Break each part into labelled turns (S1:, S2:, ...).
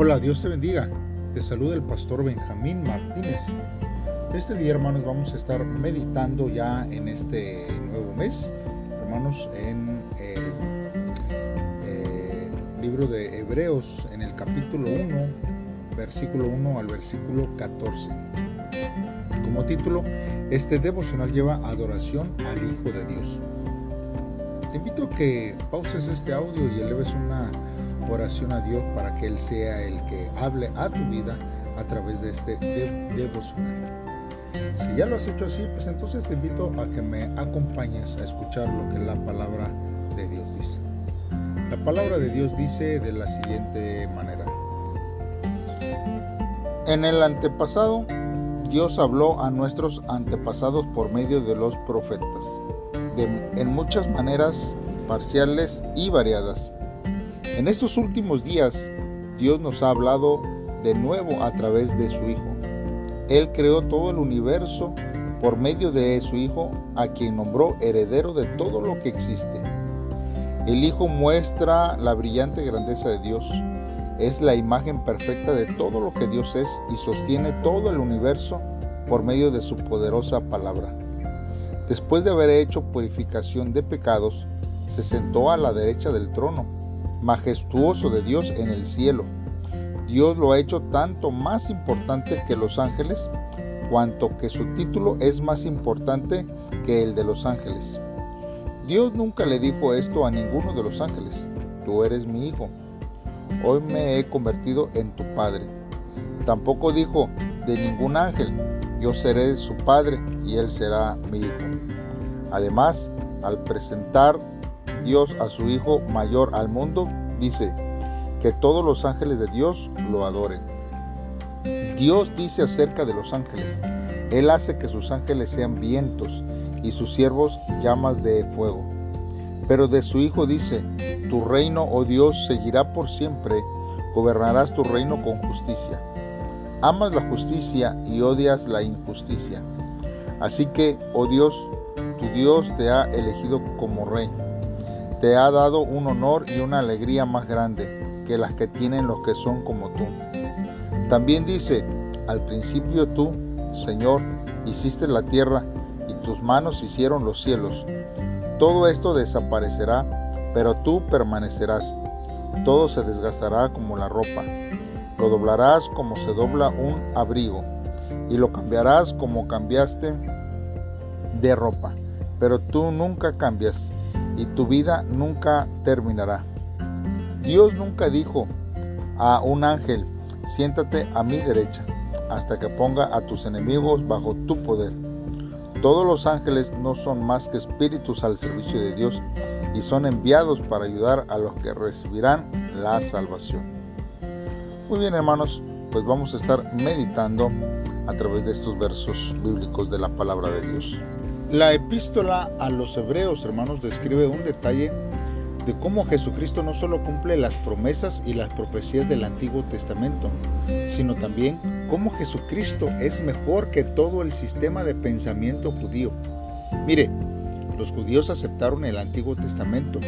S1: Hola, Dios te bendiga. Te saluda el pastor Benjamín Martínez. Este día, hermanos, vamos a estar meditando ya en este nuevo mes, hermanos, en el eh, libro de Hebreos, en el capítulo 1, versículo 1 al versículo 14. Como título, este devocional lleva adoración al Hijo de Dios. Te invito a que pauses este audio y eleves una oración a Dios para que Él sea el que hable a tu vida a través de este devocional. Si ya lo has hecho así, pues entonces te invito a que me acompañes a escuchar lo que la palabra de Dios dice. La palabra de Dios dice de la siguiente manera. En el antepasado, Dios habló a nuestros antepasados por medio de los profetas, en muchas maneras parciales y variadas en estos últimos días, Dios nos ha hablado de nuevo a través de su Hijo. Él creó todo el universo por medio de su Hijo, a quien nombró heredero de todo lo que existe. El Hijo muestra la brillante grandeza de Dios. Es la imagen perfecta de todo lo que Dios es y sostiene todo el universo por medio de su poderosa palabra. Después de haber hecho purificación de pecados, se sentó a la derecha del trono majestuoso de Dios en el cielo. Dios lo ha hecho tanto más importante que los ángeles, cuanto que su título es más importante que el de los ángeles. Dios nunca le dijo esto a ninguno de los ángeles, tú eres mi hijo, hoy me he convertido en tu padre. Tampoco dijo de ningún ángel, yo seré su padre y él será mi hijo. Además, al presentar Dios a su Hijo mayor al mundo, dice, que todos los ángeles de Dios lo adoren. Dios dice acerca de los ángeles, Él hace que sus ángeles sean vientos y sus siervos llamas de fuego. Pero de su Hijo dice, tu reino, oh Dios, seguirá por siempre, gobernarás tu reino con justicia. Amas la justicia y odias la injusticia. Así que, oh Dios, tu Dios te ha elegido como rey te ha dado un honor y una alegría más grande que las que tienen los que son como tú. También dice, al principio tú, Señor, hiciste la tierra y tus manos hicieron los cielos. Todo esto desaparecerá, pero tú permanecerás. Todo se desgastará como la ropa. Lo doblarás como se dobla un abrigo y lo cambiarás como cambiaste de ropa. Pero tú nunca cambias y tu vida nunca terminará. Dios nunca dijo a un ángel, siéntate a mi derecha, hasta que ponga a tus enemigos bajo tu poder. Todos los ángeles no son más que espíritus al servicio de Dios y son enviados para ayudar a los que recibirán la salvación. Muy bien hermanos, pues vamos a estar meditando a través de estos versos bíblicos de la palabra de Dios. La epístola a los hebreos, hermanos, describe un detalle de cómo Jesucristo no solo cumple las promesas y las profecías del Antiguo Testamento, sino también cómo Jesucristo es mejor que todo el sistema de pensamiento judío. Mire, los judíos aceptaron el Antiguo Testamento,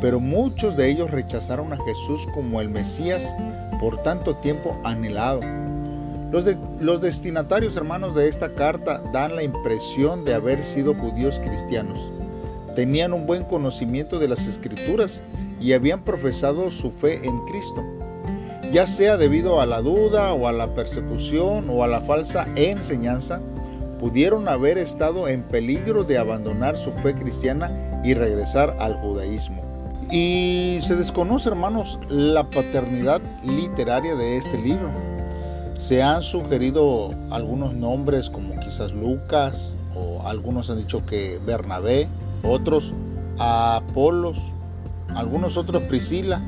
S1: pero muchos de ellos rechazaron a Jesús como el Mesías por tanto tiempo anhelado los, destinatarios hermanos de esta carta dan la impresión de haber sido judíos cristianos. Tenían un buen conocimiento de las escrituras y habían profesado su fe en Cristo. Ya sea debido a la duda o a la persecución o a la falsa enseñanza, pudieron haber estado en peligro de abandonar su fe cristiana y regresar al judaísmo. Y se desconoce, hermanos, la paternidad literaria de este libro. Se han sugerido algunos nombres como quizás Lucas o algunos han dicho que Bernabé, otros Apolos, algunos otros Priscila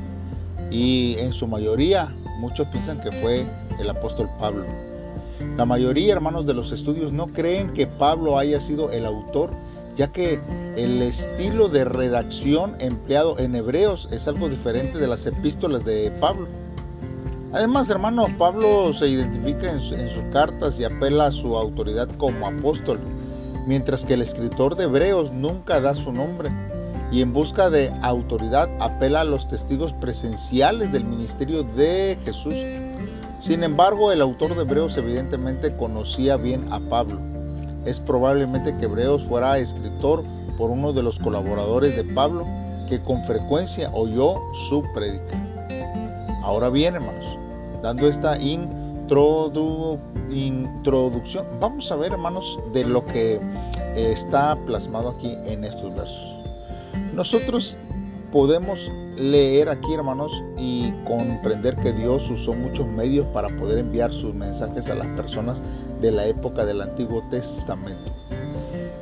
S1: y en su mayoría muchos piensan que fue el apóstol Pablo. La mayoría, hermanos, de los estudios no creen que Pablo haya sido el autor, ya que el estilo de redacción empleado en Hebreos es algo diferente de las epístolas de Pablo. Además, hermano, Pablo se identifica en, sus cartas y apela a su autoridad como apóstol, mientras que el escritor de Hebreos nunca da su nombre. y en busca de autoridad apela a los testigos presenciales del ministerio de Jesús. Sin embargo, el autor de Hebreos evidentemente conocía bien a Pablo. Es probablemente que Hebreos fuera escritor por uno de los colaboradores de Pablo que con frecuencia oyó su prédica. Ahora bien, hermanos, dando esta introducción, vamos a ver, hermanos, de lo que está plasmado aquí en estos versos. Nosotros podemos leer aquí, hermanos, y comprender que Dios usó muchos medios para poder enviar sus mensajes a las personas de la época del Antiguo Testamento.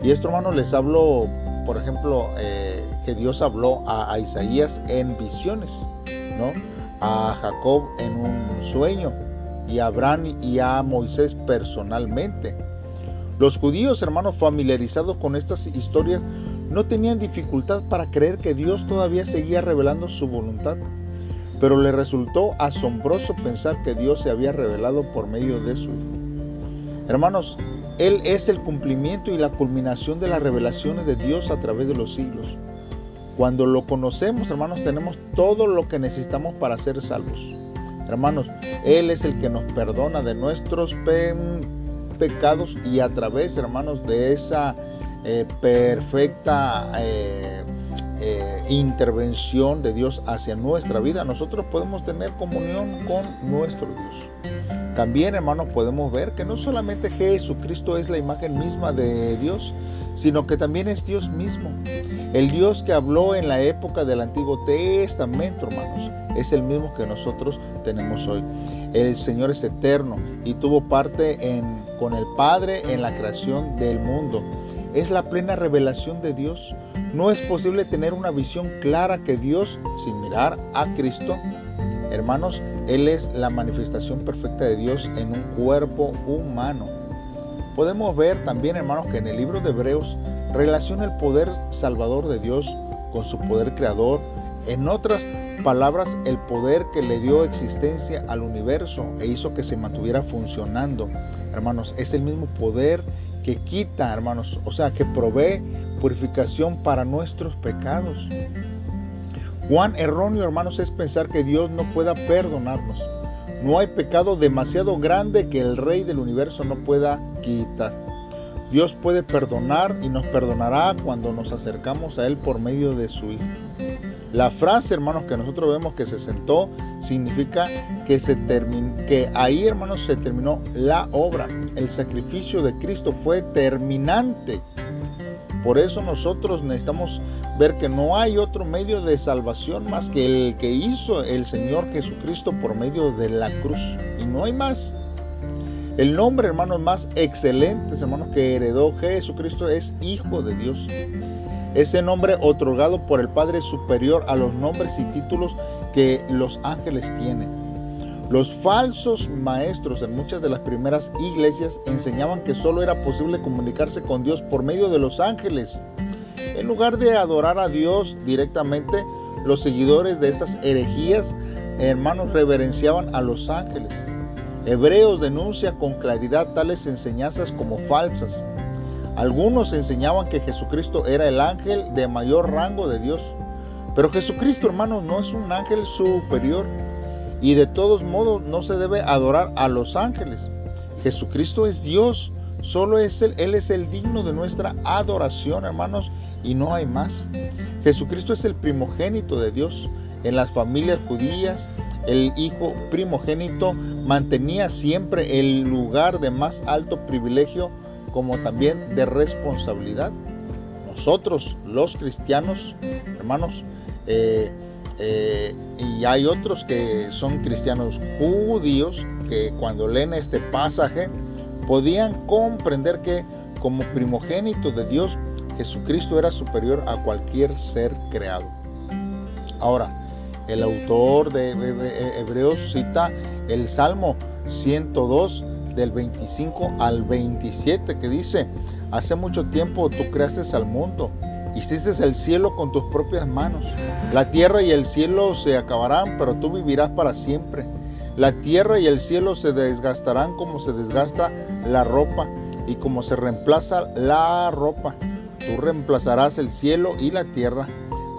S1: Y esto, hermanos, les hablo, por ejemplo, eh, que Dios habló a, Isaías en visiones, ¿no? A Jacob en un sueño, y a Abraham y a Moisés personalmente. Los judíos, hermanos, familiarizados con estas historias, no tenían dificultad para creer que Dios todavía seguía revelando su voluntad, pero le resultó asombroso pensar que Dios se había revelado por medio de su Hijo. Hermanos, Él es el cumplimiento y la culminación de las revelaciones de Dios a través de los siglos. Cuando lo conocemos, hermanos, tenemos todo lo que necesitamos para ser salvos. Hermanos, Él es el que nos perdona de nuestros pecados y a través, hermanos, de esa eh, perfecta eh, eh, intervención de Dios hacia nuestra vida, nosotros podemos tener comunión con nuestro Dios. También, hermanos, podemos ver que no solamente Jesucristo es la imagen misma de Dios, sino que también es Dios mismo. El Dios que habló en la época del Antiguo Testamento, hermanos, es el mismo que nosotros tenemos hoy. El Señor es eterno y tuvo parte con el Padre en la creación del mundo es la plena revelación de Dios. No es posible tener una visión clara que Dios sin mirar a Cristo. Hermanos, Él es la manifestación perfecta de Dios en un cuerpo humano. Podemos ver también, hermanos, que en el libro de Hebreos relaciona el poder salvador de Dios con su poder creador. En otras palabras, el poder que le dio existencia al universo e hizo que se mantuviera funcionando. Hermanos, es el mismo poder que quita, hermanos, o sea, que provee purificación para nuestros pecados. Cuán erróneo, hermanos, es pensar que Dios no pueda perdonarnos. No hay pecado demasiado grande que el Rey del universo no pueda quitar. Dios puede perdonar y nos perdonará cuando nos acercamos a Él por medio de su Hijo. La frase, hermanos, que nosotros vemos que se sentó significa que, se que ahí, hermanos, se terminó la obra. El sacrificio de Cristo fue terminante. Por eso nosotros necesitamos ver que no hay otro medio de salvación más que el que hizo el Señor Jesucristo por medio de la cruz. Y no hay más. El nombre, hermanos, más excelente, hermanos, que heredó Jesucristo es Hijo de Dios. Ese nombre otorgado por el Padre superior a los nombres y títulos que los ángeles tienen. Los falsos maestros en muchas de las primeras iglesias enseñaban que solo era posible comunicarse con Dios por medio de los ángeles. En lugar de adorar a Dios directamente, los seguidores de estas herejías, hermanos, reverenciaban a los ángeles. Hebreos denuncia con claridad tales enseñanzas como falsas. Algunos enseñaban que Jesucristo era el ángel de mayor rango de Dios. Pero Jesucristo, hermanos, no es un ángel superior. Y de todos modos no se debe adorar a los ángeles. Jesucristo es Dios. Solo es Él, Él es el digno de nuestra adoración, hermanos, y no hay más. Jesucristo es el primogénito de Dios. En las familias judías, el hijo primogénito mantenía siempre el lugar de más alto privilegio como también de responsabilidad. Nosotros, los cristianos, hermanos, eh, eh, y hay otros que son cristianos judíos que cuando leen este pasaje podían comprender que como primogénito de Dios Jesucristo era superior a cualquier ser creado. Ahora, el autor de Hebreos cita el Salmo 102 del 25 al 27 que dice, hace mucho tiempo tú creaste al mundo Hiciste el cielo con tus propias manos. La tierra y el cielo se acabarán, pero tú vivirás para siempre. La tierra y el cielo se desgastarán como se desgasta la ropa y como se reemplaza la ropa. Tú reemplazarás el cielo y la tierra.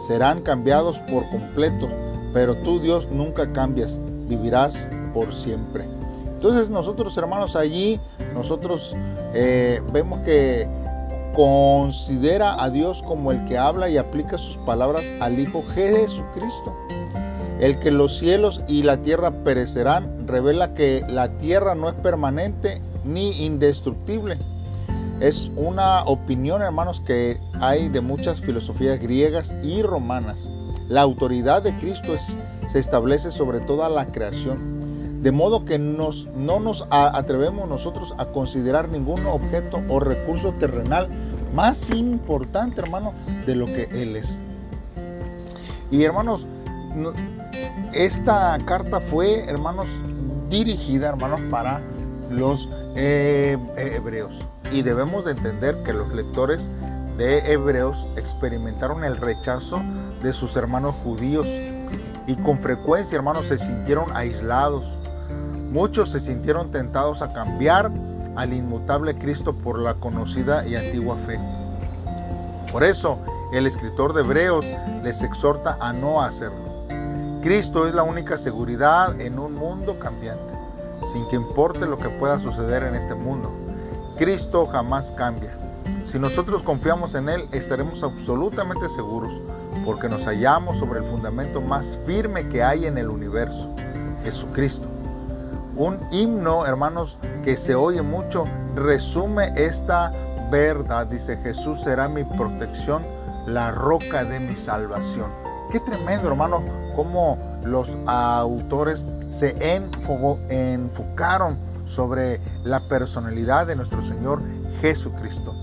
S1: serán cambiados por completo, pero tú Dios nunca cambias, vivirás por siempre. Entonces nosotros hermanos allí, nosotros eh, vemos que considera a Dios como el que habla y aplica sus palabras al Hijo Jesucristo. El que los cielos y la tierra perecerán revela que la tierra no es permanente ni indestructible. Es una opinión, hermanos, que hay de muchas filosofías griegas y romanas. La autoridad de Cristo se establece sobre toda la creación, de modo que nos, no nos atrevemos nosotros a considerar ningún objeto o recurso terrenal más importante, hermano, de lo que Él es. Y hermanos, esta carta fue, hermanos, dirigida, hermanos, para los eh, hebreos. Y debemos de entender que los lectores de hebreos experimentaron el rechazo de sus hermanos judíos y con frecuencia, hermanos, se sintieron aislados. Muchos se sintieron tentados a cambiar al inmutable Cristo por la conocida y antigua fe. Por eso, el escritor de Hebreos les exhorta a no hacerlo. Cristo es la única seguridad en un mundo cambiante, sin que importe lo que pueda suceder en este mundo. Cristo jamás cambia. Si nosotros confiamos en Él, estaremos absolutamente seguros, porque nos hallamos sobre el fundamento más firme que hay en el universo, Jesucristo. Un himno, hermanos, que se oye mucho, resume esta verdad. Dice, Jesús será mi protección, la roca de mi salvación. Qué tremendo, hermano, cómo los autores se enfocaron sobre la personalidad de nuestro Señor Jesucristo.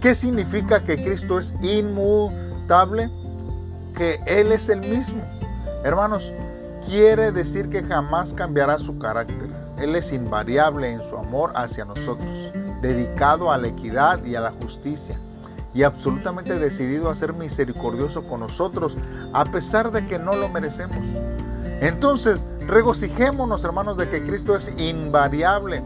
S1: ¿Qué significa que Cristo es inmutable? Que Él es el mismo. Hermanos, quiere decir que jamás cambiará su carácter. Él es invariable en su amor hacia nosotros, dedicado a la equidad y a la justicia, y absolutamente decidido a ser misericordioso con nosotros, a pesar de que no lo merecemos. Entonces, regocijémonos, hermanos, de que Cristo es invariable.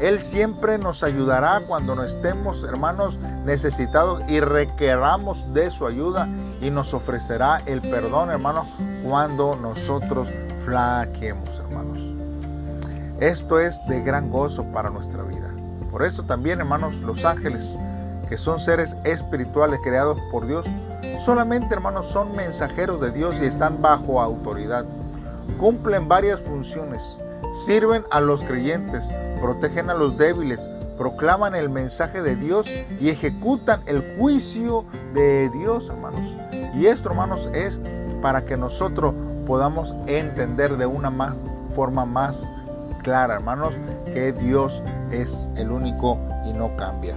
S1: Él siempre nos ayudará cuando no estemos, hermanos, necesitados y requeramos de su ayuda y nos ofrecerá el perdón, hermanos, cuando nosotros flaquemos, hermanos. Esto es de gran gozo para nuestra vida. Por eso también, hermanos, los ángeles, que son seres espirituales creados por Dios, solamente, hermanos, son mensajeros de Dios y están bajo autoridad. Cumplen varias funciones. Sirven a los creyentes, protegen a los débiles, proclaman el mensaje de Dios y ejecutan el juicio de Dios, hermanos. Y esto, hermanos, es para que nosotros podamos entender de una más, forma más clara, hermanos, que Dios es el único y no cambia.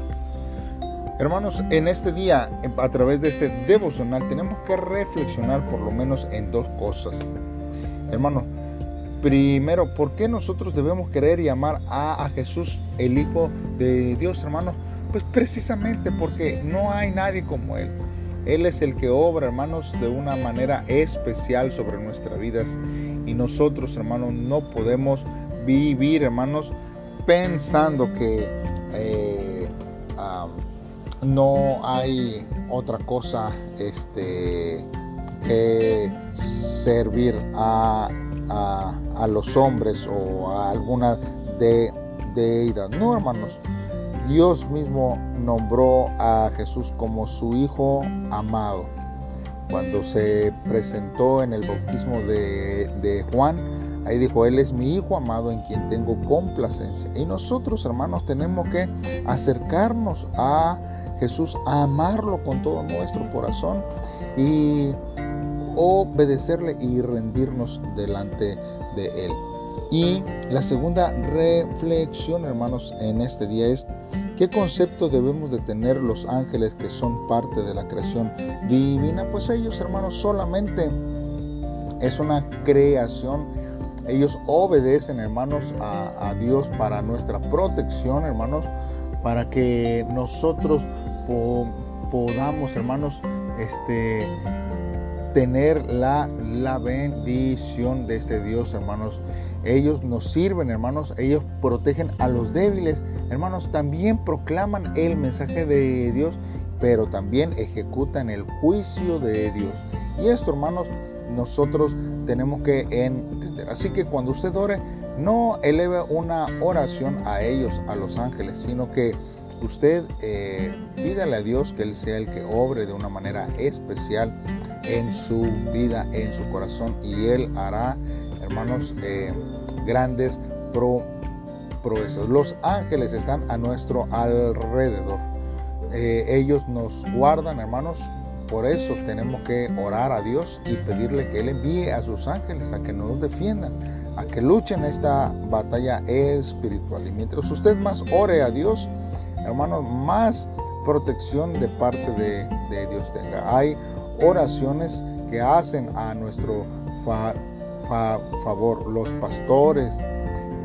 S1: Hermanos, en este día, a través de este devocional, tenemos que reflexionar por lo menos en dos cosas. Hermanos, primero, ¿por qué nosotros debemos querer y amar a, a Jesús, el Hijo de Dios, hermanos? Pues precisamente porque no hay nadie como Él. Él es el que obra, hermanos, de una manera especial sobre nuestras vidas. Y nosotros, hermanos, no podemos vivir, hermanos, pensando que eh, no hay otra cosa este, que servir a, los hombres o a alguna de, deidad. No, hermanos. Dios mismo nombró a Jesús como su Hijo amado. Cuando se presentó en el bautismo de, Juan, ahí dijo, Él es mi Hijo amado en quien tengo complacencia. Y nosotros, hermanos, tenemos que acercarnos a Jesús, a amarlo con todo nuestro corazón y obedecerle y rendirnos delante de Él. Y la segunda reflexión, hermanos, en este día es ¿Qué concepto debemos de tener los ángeles que son parte de la creación divina? Pues ellos, hermanos, solamente es una creación. Ellos obedecen, hermanos, a, Dios para nuestra protección, hermanos, para que nosotros podamos, hermanos, este, tener la, la bendición de este Dios, hermanos. Ellos nos sirven, hermanos. Ellos protegen a los débiles hermanos, también proclaman el mensaje de Dios pero también ejecutan el juicio de Dios. Y esto, hermanos, nosotros tenemos que entender. Así que cuando usted ore, no eleve una oración a ellos, a los ángeles, sino que usted eh, pídale a Dios que Él sea el que obre de una manera especial en su vida, en su corazón, y Él hará, hermanos, eh, grandes pro, proezas. Los ángeles están a nuestro alrededor. Eh, ellos nos guardan, hermanos. Por eso tenemos que orar a Dios y pedirle que Él envíe a sus ángeles a que nos defiendan, a que luchen esta batalla espiritual. Y mientras usted más ore a Dios, hermanos, más protección de parte de, Dios tenga. Hay oraciones que hacen a nuestro favor los pastores,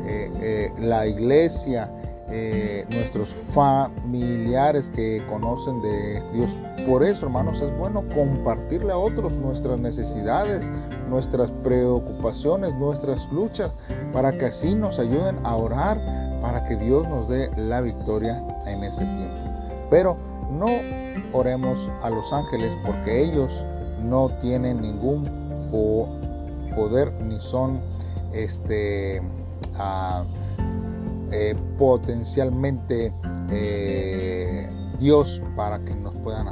S1: eh, eh, la iglesia, eh, nuestros familiares que conocen de Dios. Por eso, hermanos, es bueno compartirle a otros nuestras necesidades, nuestras preocupaciones, nuestras luchas, para que así nos ayuden a orar, para que Dios nos dé la victoria en ese tiempo. Pero no oremos a los ángeles porque ellos no tienen ningún poder ni son este eh, potencialmente eh, Dios para que nos puedan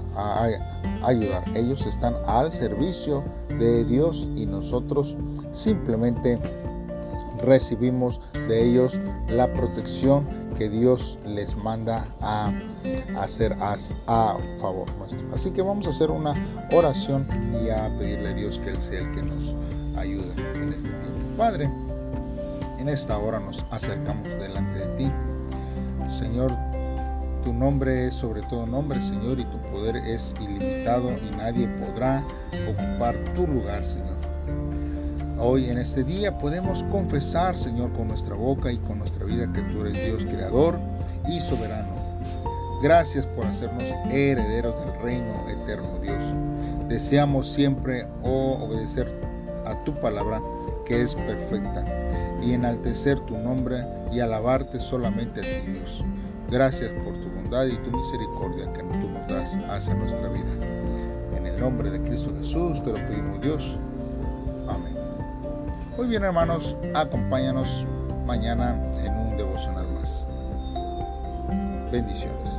S1: ayudar. Ellos están al servicio de Dios y nosotros simplemente recibimos de ellos la protección que Dios les manda a hacer a, favor nuestro. Así que vamos a hacer una oración y a pedirle a Dios que Él sea el que nos ayude en este tiempo. Padre, en esta hora nos acercamos delante de ti. Señor, tu nombre es sobre todo nombre, Señor, y tu poder es ilimitado y nadie podrá ocupar tu lugar, Señor. Hoy en este día podemos confesar, Señor, con nuestra boca y con nuestra vida que tú eres Dios creador y soberano. Gracias por hacernos herederos del reino eterno, Dios. Deseamos siempre oh, obedecer a tu palabra que es perfecta y enaltecer tu nombre y alabarte solamente a ti, Dios. Gracias por tu bondad y tu misericordia que tú nos das hacia nuestra vida. En el nombre de Cristo Jesús te lo pedimos, Dios. Amén. Muy bien, hermanos, acompáñanos mañana en un devocional más. Bendiciones.